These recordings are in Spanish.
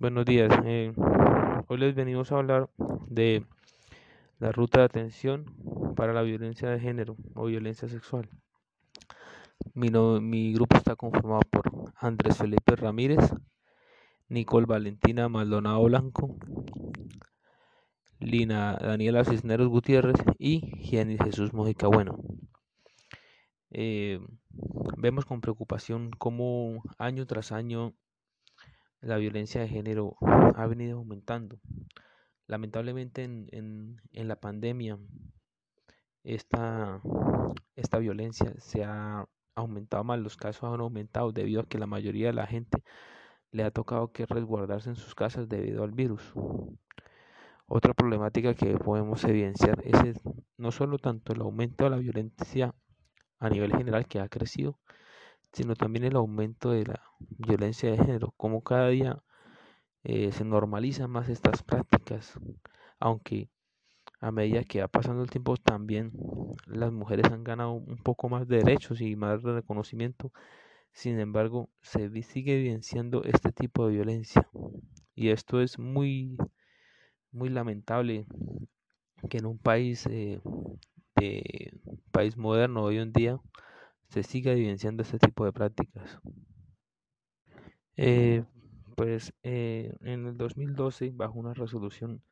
Buenos días. Eh, hoy les venimos a hablar de la ruta de atención para la violencia de género o violencia sexual. Mi, grupo está conformado por Andrés Felipe Ramírez, Nicole Valentina Maldonado Blanco, Lina Daniela Cisneros Gutiérrez y Gianni Jesús Mojica Bueno. Eh, vemos con preocupación cómo año tras año la violencia de género ha venido aumentando. Lamentablemente en, la pandemia esta, esta violencia se ha aumentado más, los casos han aumentado debido a que la mayoría de la gente le ha tocado que resguardarse en sus casas debido al virus. Otra problemática que podemos evidenciar es no solo tanto el aumento de la violencia a nivel general que ha crecido, sino también el aumento de la violencia de género, como cada día eh, se normalizan más estas prácticas, aunque a medida que va pasando el tiempo también las mujeres han ganado un poco más de derechos y más reconocimiento, sin embargo se sigue evidenciando este tipo de violencia. Y esto es muy muy lamentable que en un país eh, de país moderno hoy en día se siga evidenciando este tipo de prácticas. Eh, pues eh, en el 2012, bajo una resolución,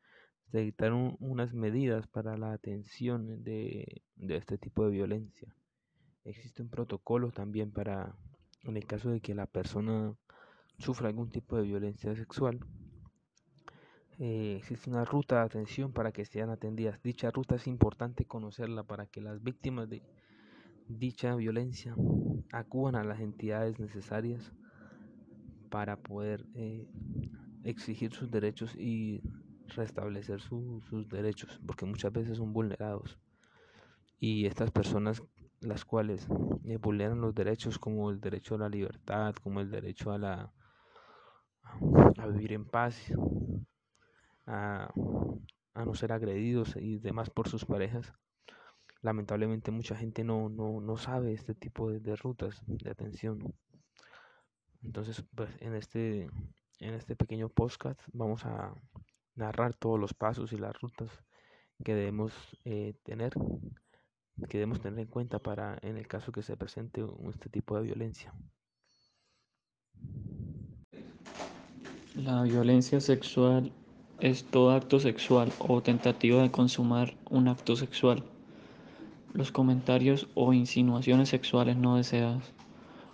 se dictaron unas medidas para la atención de, de este tipo de violencia. Existe un protocolo también para, en el caso de que la persona sufra algún tipo de violencia sexual, eh, existe una ruta de atención para que sean atendidas. Dicha ruta es importante conocerla para que las víctimas de dicha violencia acudan a las entidades necesarias para poder eh, exigir sus derechos y restablecer sus derechos, porque muchas veces son vulnerados. Y estas personas las cuales eh, vulneran los derechos como el derecho a la libertad, como el derecho a la a vivir en paz, a, no ser agredidos y demás por sus parejas. Lamentablemente mucha gente no, no, sabe este tipo de, rutas de atención. Entonces, pues en este, en este pequeño podcast vamos a narrar todos los pasos y las rutas que debemos eh, tener, que debemos tener en cuenta para en el caso que se presente este tipo de violencia. La violencia sexual es todo acto sexual o tentativa de consumar un acto sexual. Los comentarios o insinuaciones sexuales no deseadas.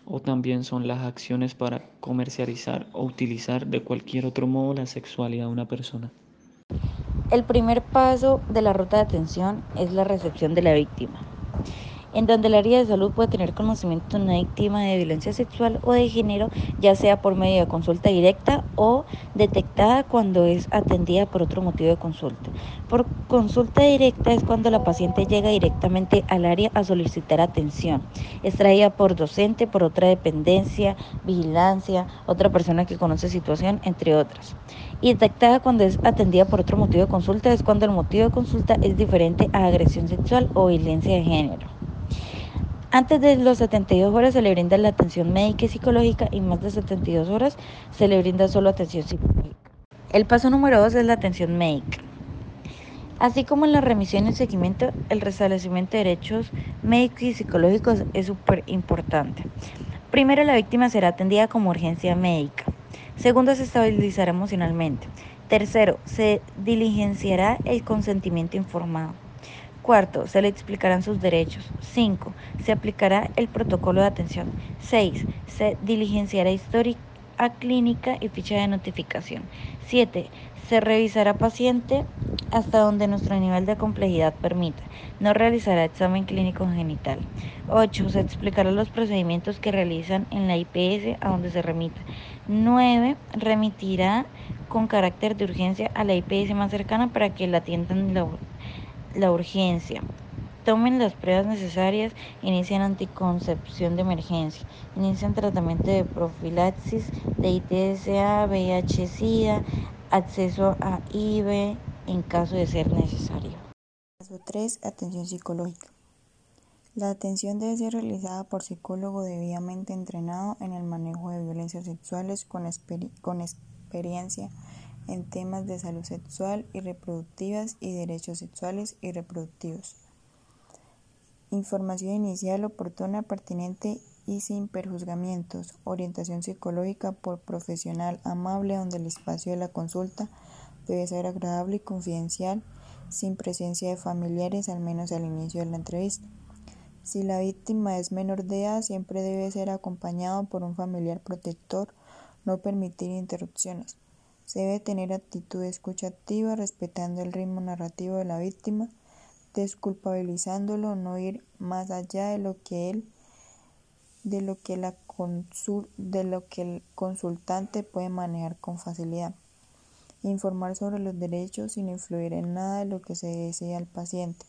O también son las acciones para comercializar o utilizar de cualquier otro modo la sexualidad de una persona. El primer paso de la ruta de atención es la recepción de la víctima en donde el área de salud puede tener conocimiento de una víctima de violencia sexual o de género, ya sea por medio de consulta directa o detectada cuando es atendida por otro motivo de consulta. Por consulta directa es cuando la paciente llega directamente al área a solicitar atención, extraída por docente, por otra dependencia, vigilancia, otra persona que conoce situación, entre otras. Y detectada cuando es atendida por otro motivo de consulta es cuando el motivo de consulta es diferente a agresión sexual o violencia de género. Antes de los 72 horas se le brinda la atención médica y psicológica y más de 72 horas se le brinda solo atención psicológica. El paso número 2 es la atención médica. Así como en la remisión y el seguimiento, el restablecimiento de derechos médicos y psicológicos es súper importante. Primero, la víctima será atendida como urgencia médica. Segundo, se estabilizará emocionalmente. Tercero, se diligenciará el consentimiento informado. Cuarto, se le explicarán sus derechos. Cinco, se aplicará el protocolo de atención. Seis, se diligenciará histórica clínica y ficha de notificación. Siete, se revisará paciente hasta donde nuestro nivel de complejidad permita. No realizará examen clínico genital. 8. Se explicará los procedimientos que realizan en la IPS a donde se remita. 9. Remitirá con carácter de urgencia a la IPS más cercana para que la atiendan la urgencia. Tomen las pruebas necesarias, inician anticoncepción de emergencia, inician tratamiento de profilaxis de ITSA, VIH, SIDA, acceso a IVE en caso de ser necesario. Paso 3. Atención psicológica. La atención debe ser realizada por psicólogo debidamente entrenado en el manejo de violencias sexuales con experiencia en temas de salud sexual y reproductivas y derechos sexuales y reproductivos. Información inicial oportuna, pertinente y sin perjuzgamientos. Orientación psicológica por profesional amable donde el espacio de la consulta debe ser agradable y confidencial sin presencia de familiares al menos al inicio de la entrevista. Si la víctima es menor de edad, siempre debe ser acompañado por un familiar protector, no permitir interrupciones. Se debe tener actitud de escucha activa, respetando el ritmo narrativo de la víctima, desculpabilizándolo, no ir más allá de lo que él de lo que el consultante puede manejar con facilidad. Informar sobre los derechos sin influir en nada de lo que se desea al paciente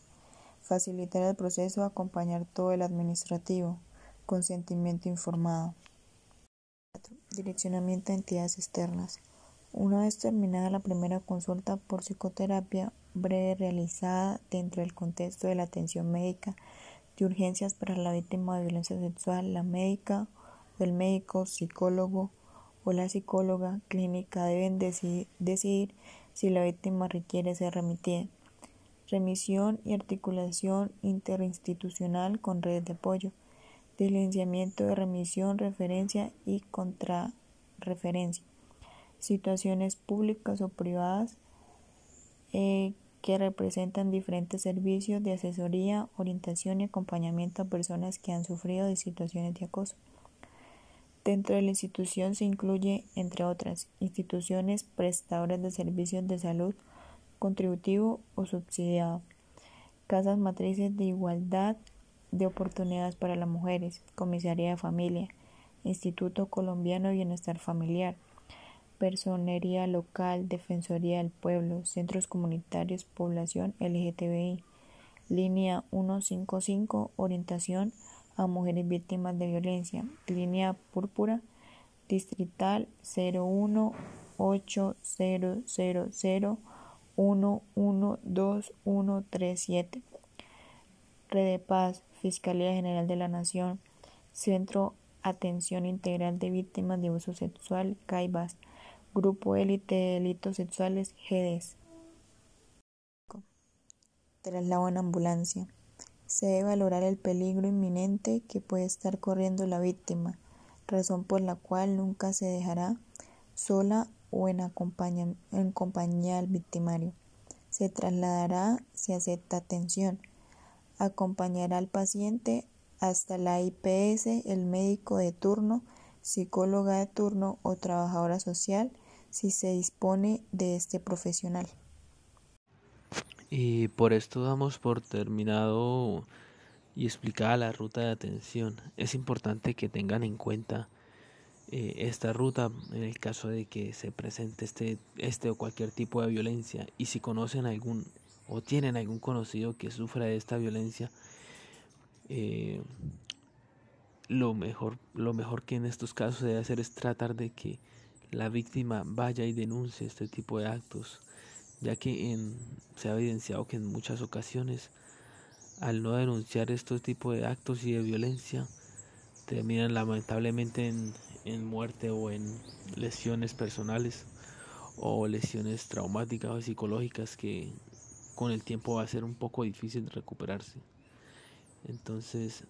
facilitar el proceso, acompañar todo el administrativo, consentimiento informado. Direccionamiento a entidades externas. Una vez terminada la primera consulta por psicoterapia breve realizada dentro del contexto de la atención médica de urgencias para la víctima de violencia sexual, la médica o el médico, psicólogo o la psicóloga clínica deben decidir si la víctima requiere ser remitida. Remisión y articulación interinstitucional con redes de apoyo, diligenciamiento de remisión, referencia y contrarreferencia, situaciones públicas o privadas eh, que representan diferentes servicios de asesoría, orientación y acompañamiento a personas que han sufrido de situaciones de acoso. Dentro de la institución se incluye, entre otras, instituciones prestadoras de servicios de salud, contributivo o subsidiado, casas matrices de igualdad de oportunidades para las mujeres, comisaría de familia, Instituto Colombiano de Bienestar Familiar, Personería Local, Defensoría del Pueblo, Centros Comunitarios, Población LGTBI, Línea 155, Orientación a Mujeres Víctimas de Violencia, Línea Púrpura, Distrital 0180000 112137. Red de Paz, Fiscalía General de la Nación, Centro Atención Integral de Víctimas de Abuso Sexual, CAIBAS, Grupo Élite de Delitos Sexuales, GEDES. Traslado en ambulancia. Se debe valorar el peligro inminente que puede estar corriendo la víctima, razón por la cual nunca se dejará sola o en, en compañía del victimario. Se trasladará si acepta atención. Acompañará al paciente hasta la IPS, el médico de turno, psicóloga de turno o trabajadora social si se dispone de este profesional. Y por esto damos por terminado y explicada la ruta de atención. Es importante que tengan en cuenta eh, esta ruta en el caso de que se presente este, este o cualquier tipo de violencia y si conocen algún o tienen algún conocido que sufra de esta violencia eh, lo mejor lo mejor que en estos casos debe hacer es tratar de que la víctima vaya y denuncie este tipo de actos ya que en, se ha evidenciado que en muchas ocasiones al no denunciar estos tipos de actos y de violencia terminan lamentablemente en, en muerte o en lesiones personales o lesiones traumáticas o psicológicas que con el tiempo va a ser un poco difícil recuperarse. Entonces,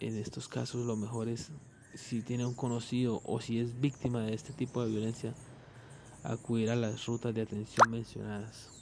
en estos casos lo mejor es, si tiene un conocido o si es víctima de este tipo de violencia, acudir a las rutas de atención mencionadas.